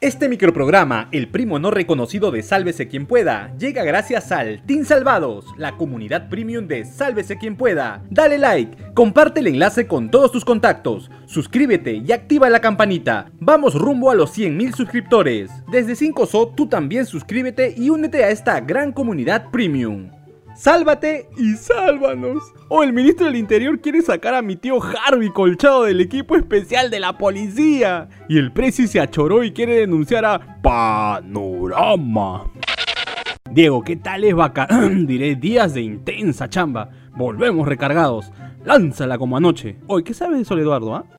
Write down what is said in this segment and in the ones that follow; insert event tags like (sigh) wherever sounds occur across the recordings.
Este microprograma, El Primo No Reconocido de Sálvese Quien Pueda, llega gracias al Team Salvados, la comunidad premium de Sálvese Quien Pueda. Dale like, comparte el enlace con todos tus contactos, suscríbete y activa la campanita. Vamos rumbo a los 100.000 suscriptores. Desde 5SO tú también suscríbete y únete a esta gran comunidad premium. Sálvate y sálvanos. O el ministro del Interior quiere sacar a mi tío Harvey Colchado del equipo especial de la policía. Y el presi se achoró y quiere denunciar a Panorama. Diego, ¿qué tal es vaca? (clears throat) Diré días de intensa chamba. Volvemos recargados. Lánzala como anoche. Hoy, ¿qué sabes de Sol Eduardo, ah?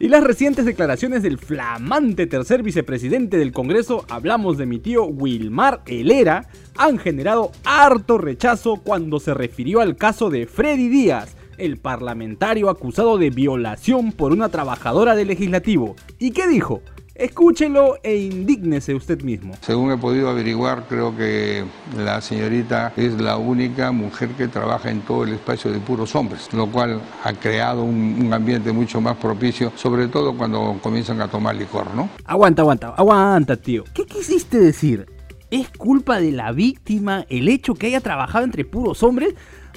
Y las recientes declaraciones del flamante tercer vicepresidente del Congreso, hablamos de mi tío Wilmar Helera, han generado harto rechazo cuando se refirió al caso de Freddy Díaz, el parlamentario acusado de violación por una trabajadora del legislativo. ¿Y qué dijo? Escúchelo e indígnese usted mismo. Según he podido averiguar, creo que la señorita es la única mujer que trabaja en todo el espacio de puros hombres, lo cual ha creado un, ambiente mucho más propicio, sobre todo cuando comienzan a tomar licor, ¿no? Aguanta, aguanta, aguanta, tío. ¿Qué quisiste decir? ¿Es culpa de la víctima el hecho que haya trabajado entre puros hombres?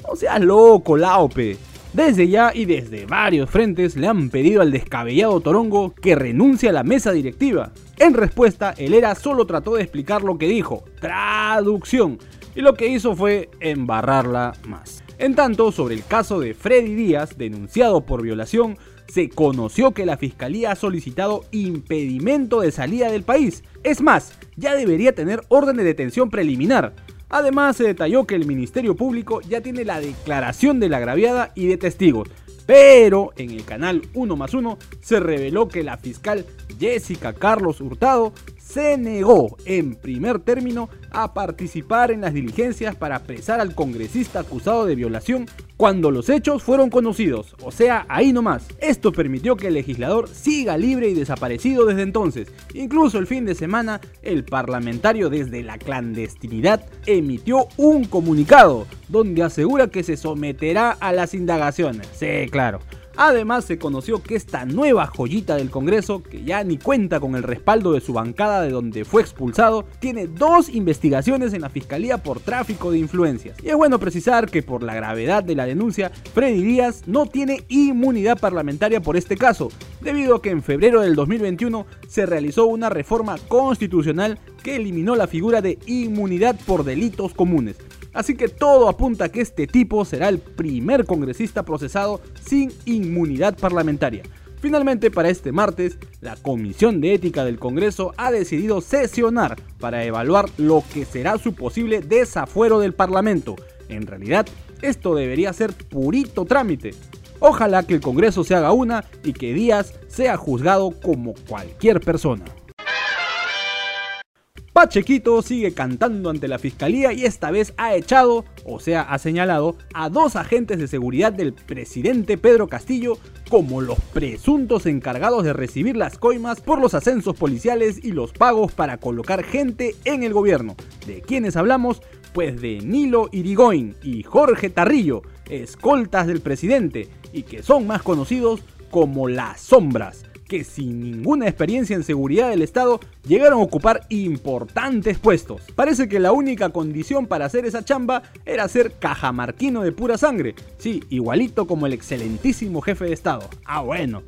O sea, loco, Laope. Desde ya y desde varios frentes le han pedido al descabellado Torongo que renuncie a la mesa directiva. En respuesta, el ERA solo trató de explicar lo que dijo, traducción, y lo que hizo fue embarrarla más. En tanto, sobre el caso de Freddy Díaz, denunciado por violación, se conoció que la fiscalía ha solicitado impedimento de salida del país. Es más, ya debería tener orden de detención preliminar. Además, se detalló que el Ministerio Público ya tiene la declaración de la agraviada y de testigos. Pero en el canal 1 más 1 se reveló que la fiscal Jessica Carlos Hurtado se negó en primer término a participar en las diligencias para apresar al congresista acusado de violación cuando los hechos fueron conocidos, o sea, ahí nomás. Esto permitió que el legislador siga libre y desaparecido desde entonces. Incluso el fin de semana, el parlamentario desde la clandestinidad emitió un comunicado donde asegura que se someterá a las indagaciones. Sí, claro Además se conoció que esta nueva joyita del Congreso, que ya ni cuenta con el respaldo de su bancada de donde fue expulsado, tiene dos investigaciones en la Fiscalía por tráfico de influencias. Y es bueno precisar que por la gravedad de la denuncia, Freddy Díaz no tiene inmunidad parlamentaria por este caso, debido a que en febrero del 2021 se realizó una reforma constitucional que eliminó la figura de inmunidad por delitos comunes. Así que todo apunta a que este tipo será el primer congresista procesado sin inmunidad parlamentaria. Finalmente, para este martes, la Comisión de Ética del Congreso ha decidido sesionar para evaluar lo que será su posible desafuero del Parlamento. En realidad, esto debería ser purito trámite. Ojalá que el Congreso se haga una y que Díaz sea juzgado como cualquier persona. Pachequito sigue cantando ante la fiscalía y esta vez ha echado, o sea, ha señalado a dos agentes de seguridad del presidente Pedro Castillo como los presuntos encargados de recibir las coimas por los ascensos policiales y los pagos para colocar gente en el gobierno. ¿De quiénes hablamos? Pues de Nilo Irigoyen y Jorge Tarrillo, escoltas del presidente y que son más conocidos como las sombras que sin ninguna experiencia en seguridad del Estado llegaron a ocupar importantes puestos. Parece que la única condición para hacer esa chamba era ser cajamarquino de pura sangre. Sí, igualito como el excelentísimo jefe de Estado. Ah, bueno.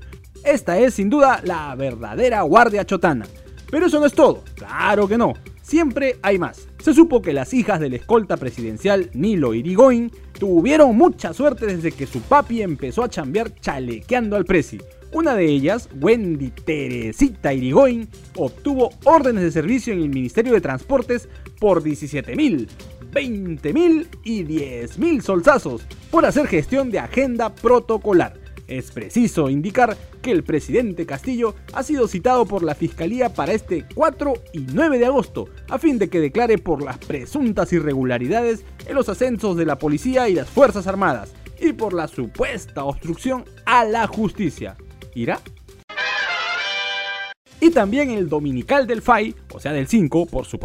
Esta es sin duda la verdadera guardia chotana. Pero eso no es todo, claro que no. Siempre hay más. Se supo que las hijas del escolta presidencial Nilo Irigoyen tuvieron mucha suerte desde que su papi empezó a chambear chalequeando al presi. Una de ellas, Wendy Teresita Irigoyen, obtuvo órdenes de servicio en el Ministerio de Transportes por 17 mil, 20 mil y 10 mil solsazos por hacer gestión de agenda protocolar. Es preciso indicar que el presidente Castillo ha sido citado por la Fiscalía para este 4 y 9 de agosto, a fin de que declare por las presuntas irregularidades en los ascensos de la policía y las Fuerzas Armadas, y por la supuesta obstrucción a la justicia. ¿Irá? Y también el dominical del FAI, o sea del 5 por su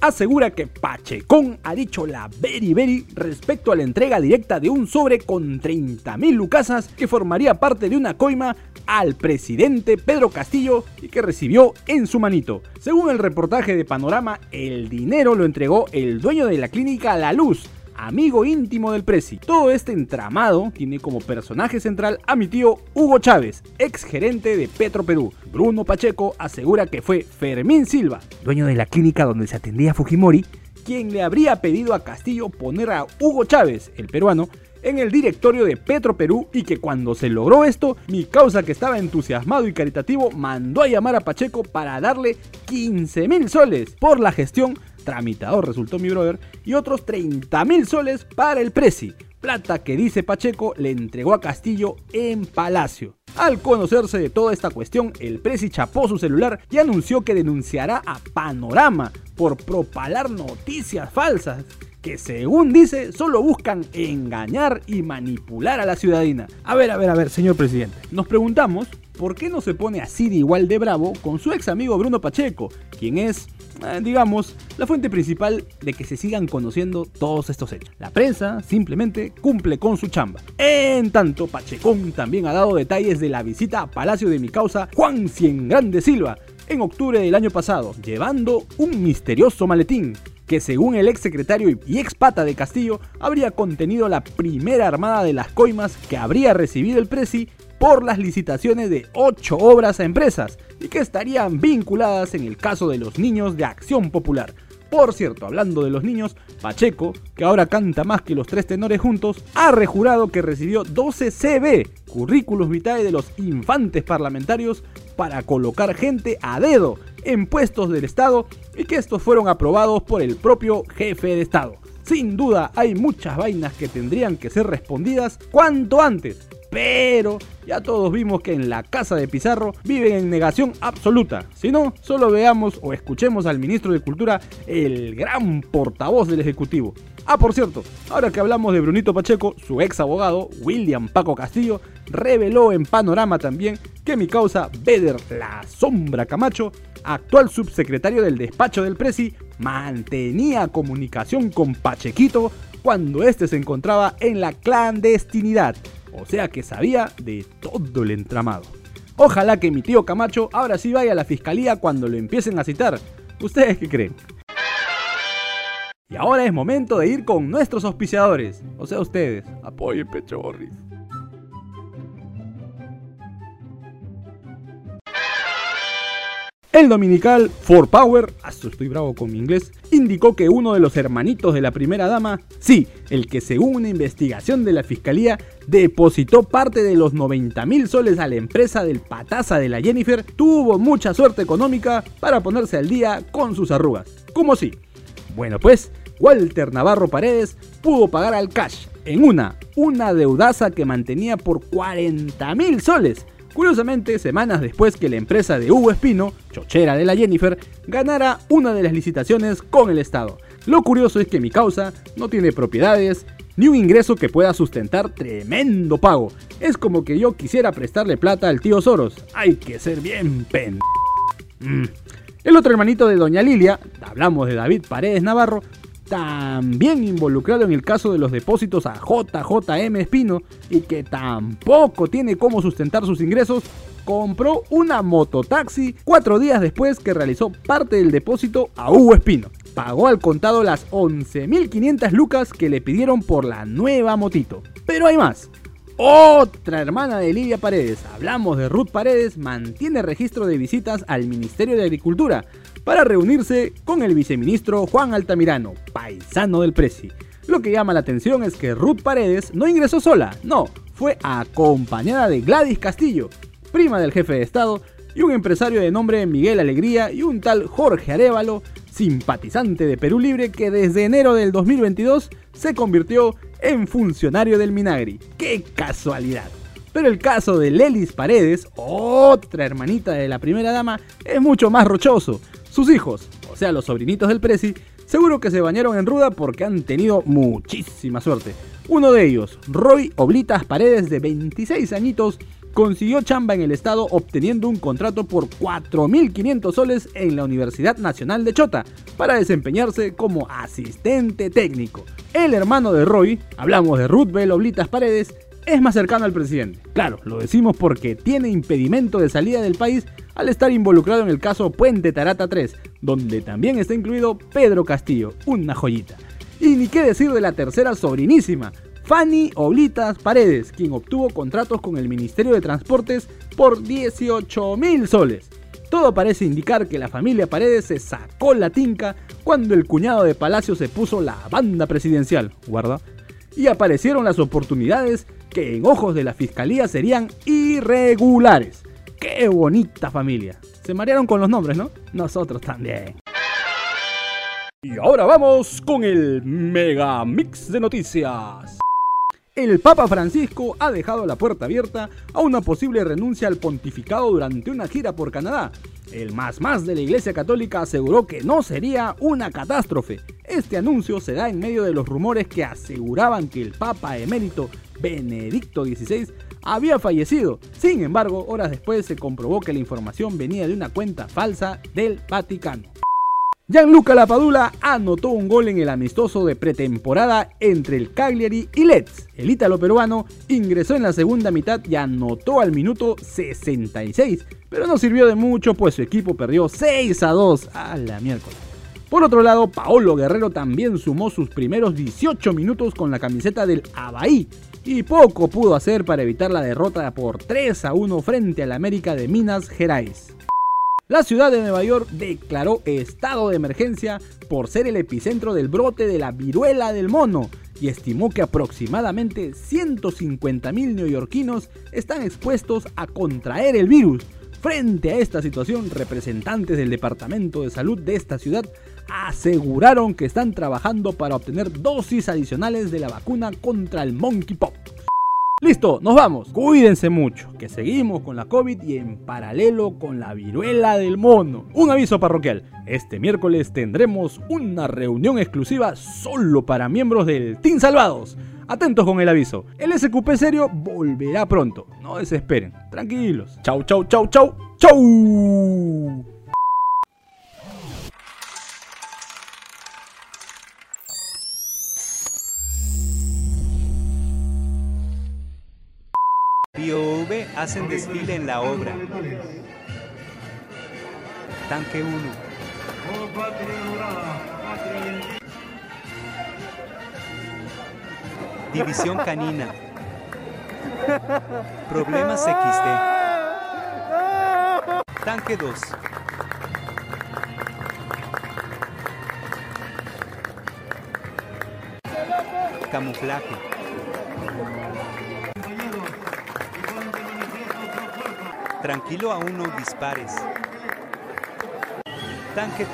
asegura que Pachecón ha dicho la very very respecto a la entrega directa de un sobre con 30.000 lucasas que formaría parte de una coima al presidente Pedro Castillo y que recibió en su manito. Según el reportaje de Panorama, el dinero lo entregó el dueño de la clínica La Luz, amigo íntimo del Prezi. Todo este entramado tiene como personaje central a mi tío Hugo Chávez, ex gerente de Petro Perú. Bruno Pacheco asegura que fue Fermín Silva, dueño de la clínica donde se atendía Fujimori, quien le habría pedido a Castillo poner a Hugo Chávez, el peruano, en el directorio de Petro Perú y que cuando se logró esto, mi causa que estaba entusiasmado y caritativo mandó a llamar a Pacheco para darle 15 mil soles por la gestión, tramitador resultó mi brother, y otros 30 mil soles para el Prezi, plata que dice Pacheco le entregó a Castillo en Palacio. Al conocerse de toda esta cuestión, el Prezi chapó su celular y anunció que denunciará a Panorama por propalar noticias falsas que según dice solo buscan engañar y manipular a la ciudadana. A ver, a ver, a ver, señor presidente. Nos preguntamos por qué no se pone así de igual de bravo con su ex amigo Bruno Pacheco, quien es, eh, digamos, la fuente principal de que se sigan conociendo todos estos hechos. La prensa simplemente cumple con su chamba. En tanto, Pachecón también ha dado detalles de la visita a Palacio de mi causa Juan Cien Grande Silva en octubre del año pasado, llevando un misterioso maletín que según el ex secretario y ex pata de Castillo, habría contenido la primera armada de las coimas que habría recibido el Prezi por las licitaciones de ocho obras a empresas y que estarían vinculadas en el caso de los niños de Acción Popular. Por cierto, hablando de los niños, Pacheco, que ahora canta más que los tres tenores juntos, ha rejurado que recibió 12 CB, currículos vitae de los infantes parlamentarios, para colocar gente a dedo en puestos del Estado y que estos fueron aprobados por el propio jefe de Estado. Sin duda hay muchas vainas que tendrían que ser respondidas cuanto antes, pero ya todos vimos que en la casa de Pizarro viven en negación absoluta. Si no, solo veamos o escuchemos al ministro de Cultura, el gran portavoz del Ejecutivo. Ah, por cierto, ahora que hablamos de Brunito Pacheco, su ex abogado, William Paco Castillo, reveló en Panorama también que mi causa, Beder La Sombra Camacho, actual subsecretario del despacho del Presi, mantenía comunicación con Pachequito cuando éste se encontraba en la clandestinidad, o sea que sabía de todo el entramado. Ojalá que mi tío Camacho ahora sí vaya a la fiscalía cuando lo empiecen a citar. ¿Ustedes qué creen? Y ahora es momento de ir con nuestros auspiciadores, o sea ustedes, apoyen Pecho Borris. El dominical For Power, hasta estoy bravo con mi inglés, indicó que uno de los hermanitos de la primera dama, sí, el que según una investigación de la fiscalía depositó parte de los 90 mil soles a la empresa del pataza de la Jennifer, tuvo mucha suerte económica para ponerse al día con sus arrugas. ¿Cómo sí? Bueno pues, Walter Navarro Paredes pudo pagar al cash en una, una deudaza que mantenía por 40 mil soles Curiosamente, semanas después que la empresa de Hugo Espino, chochera de la Jennifer, ganara una de las licitaciones con el Estado. Lo curioso es que mi causa no tiene propiedades ni un ingreso que pueda sustentar tremendo pago. Es como que yo quisiera prestarle plata al tío Soros. Hay que ser bien pen. Mm. El otro hermanito de Doña Lilia, hablamos de David Paredes Navarro, también involucrado en el caso de los depósitos a JJM Espino y que tampoco tiene cómo sustentar sus ingresos, compró una mototaxi cuatro días después que realizó parte del depósito a Hugo Espino. Pagó al contado las 11.500 lucas que le pidieron por la nueva motito. Pero hay más. Otra hermana de Lidia Paredes, hablamos de Ruth Paredes, mantiene registro de visitas al Ministerio de Agricultura para reunirse con el viceministro Juan Altamirano, paisano del Prezi. Lo que llama la atención es que Ruth Paredes no ingresó sola, no, fue acompañada de Gladys Castillo, prima del jefe de Estado, y un empresario de nombre Miguel Alegría y un tal Jorge Arevalo, simpatizante de Perú Libre que desde enero del 2022 se convirtió en funcionario del Minagri. ¡Qué casualidad! Pero el caso de Lelis Paredes, otra hermanita de la primera dama, es mucho más rochoso. Sus hijos, o sea los sobrinitos del Prezi, seguro que se bañaron en ruda porque han tenido muchísima suerte. Uno de ellos, Roy Oblitas Paredes de 26 añitos, consiguió chamba en el estado obteniendo un contrato por 4.500 soles en la Universidad Nacional de Chota para desempeñarse como asistente técnico. El hermano de Roy, hablamos de Ruth Oblitas Paredes, es más cercano al presidente. Claro, lo decimos porque tiene impedimento de salida del país al estar involucrado en el caso Puente Tarata 3, donde también está incluido Pedro Castillo, una joyita. Y ni qué decir de la tercera sobrinísima, Fanny Oblitas Paredes, quien obtuvo contratos con el Ministerio de Transportes por 18 mil soles. Todo parece indicar que la familia Paredes se sacó la tinca cuando el cuñado de Palacio se puso la banda presidencial, guarda, y aparecieron las oportunidades que en ojos de la fiscalía serían irregulares. ¡Qué bonita familia! Se marearon con los nombres, ¿no? Nosotros también. Y ahora vamos con el Mega Mix de Noticias. El Papa Francisco ha dejado la puerta abierta a una posible renuncia al pontificado durante una gira por Canadá. El más más de la Iglesia Católica aseguró que no sería una catástrofe. Este anuncio se da en medio de los rumores que aseguraban que el Papa emérito Benedicto XVI había fallecido. Sin embargo, horas después se comprobó que la información venía de una cuenta falsa del Vaticano. Gianluca Lapadula anotó un gol en el amistoso de pretemporada entre el Cagliari y Leeds. El ítalo peruano ingresó en la segunda mitad y anotó al minuto 66, pero no sirvió de mucho pues su equipo perdió 6 a 2 a la miércoles. Por otro lado, Paolo Guerrero también sumó sus primeros 18 minutos con la camiseta del Abaí y poco pudo hacer para evitar la derrota por 3 a 1 frente al América de Minas Gerais. La ciudad de Nueva York declaró estado de emergencia por ser el epicentro del brote de la viruela del mono y estimó que aproximadamente 150.000 neoyorquinos están expuestos a contraer el virus. Frente a esta situación, representantes del Departamento de Salud de esta ciudad aseguraron que están trabajando para obtener dosis adicionales de la vacuna contra el monkeypox. Listo, nos vamos. Cuídense mucho, que seguimos con la COVID y en paralelo con la viruela del mono. Un aviso parroquial. Este miércoles tendremos una reunión exclusiva solo para miembros del Team Salvados. Atentos con el aviso. El SQP serio volverá pronto. No desesperen. Tranquilos. Chau, chau, chau, chau. Chau. Hacen desfile en la obra. Tanque 1. División canina. Problemas XD. Tanque 2. Camuflaje. Tranquilo aún no dispares. Tanque